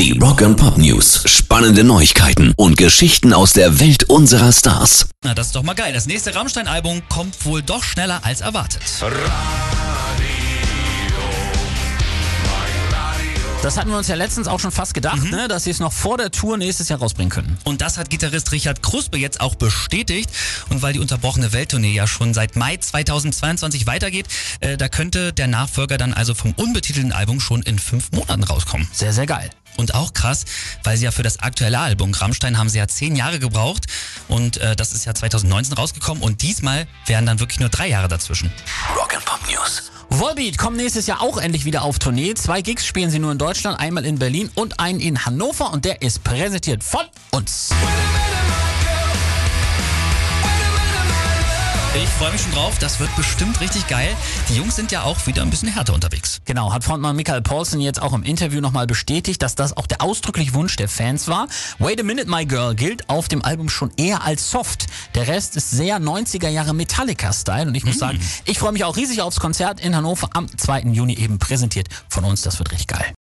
Die Rock and Pop News. Spannende Neuigkeiten und Geschichten aus der Welt unserer Stars. Na, das ist doch mal geil. Das nächste Rammstein-Album kommt wohl doch schneller als erwartet. Das hatten wir uns ja letztens auch schon fast gedacht, ne, dass sie es noch vor der Tour nächstes Jahr rausbringen können. Und das hat Gitarrist Richard Kruspe jetzt auch bestätigt. Und weil die unterbrochene Welttournee ja schon seit Mai 2022 weitergeht, äh, da könnte der Nachfolger dann also vom unbetitelten Album schon in fünf Monaten rauskommen. Sehr, sehr geil. Und auch krass, weil sie ja für das aktuelle Album Rammstein haben sie ja zehn Jahre gebraucht und äh, das ist ja 2019 rausgekommen und diesmal wären dann wirklich nur drei Jahre dazwischen. Rock and Pop News. Volbeat kommen nächstes Jahr auch endlich wieder auf Tournee. Zwei Gigs spielen sie nur in Deutschland, einmal in Berlin und einen in Hannover und der ist präsentiert von uns. Ich freue mich schon drauf, das wird bestimmt richtig geil. Die Jungs sind ja auch wieder ein bisschen härter unterwegs. Genau, hat Frontmann Michael Paulsen jetzt auch im Interview nochmal bestätigt, dass das auch der ausdrückliche Wunsch der Fans war. Wait a Minute My Girl gilt auf dem Album schon eher als soft. Der Rest ist sehr 90er Jahre Metallica-Style und ich muss sagen, ich freue mich auch riesig aufs Konzert in Hannover am 2. Juni eben präsentiert von uns. Das wird richtig geil.